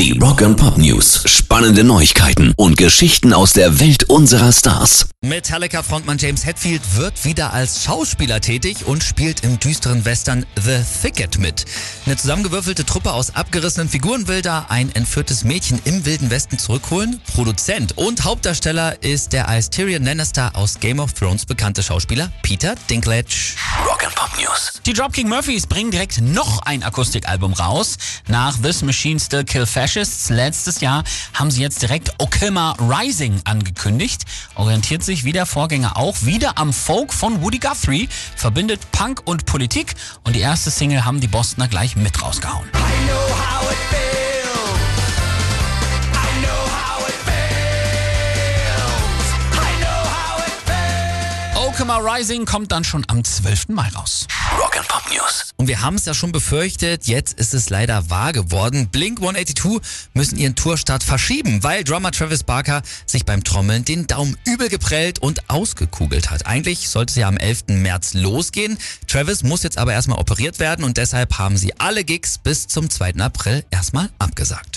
Die Rock and Pop News. Spannende Neuigkeiten und Geschichten aus der Welt unserer Stars. Metallica-Frontmann James Hetfield wird wieder als Schauspieler tätig und spielt im düsteren Western The Thicket mit. Eine zusammengewürfelte Truppe aus abgerissenen Figuren will da ein entführtes Mädchen im Wilden Westen zurückholen. Produzent und Hauptdarsteller ist der als Tyrion Lannister aus Game of Thrones bekannte Schauspieler Peter Dinklage. News. Die Dropkick Murphys bringen direkt noch ein Akustikalbum raus. Nach This Machine Still Kill Fascists letztes Jahr haben sie jetzt direkt Okima Rising angekündigt. Orientiert sich wie der Vorgänger auch wieder am Folk von Woody Guthrie, verbindet Punk und Politik und die erste Single haben die Bostoner gleich mit rausgehauen. Okima Rising kommt dann schon am 12. Mai raus. Rock and Pop News. Und wir haben es ja schon befürchtet, jetzt ist es leider wahr geworden. Blink 182 müssen ihren Tourstart verschieben, weil Drummer Travis Barker sich beim Trommeln den Daumen übel geprellt und ausgekugelt hat. Eigentlich sollte es ja am 11. März losgehen. Travis muss jetzt aber erstmal operiert werden und deshalb haben sie alle Gigs bis zum 2. April erstmal abgesagt.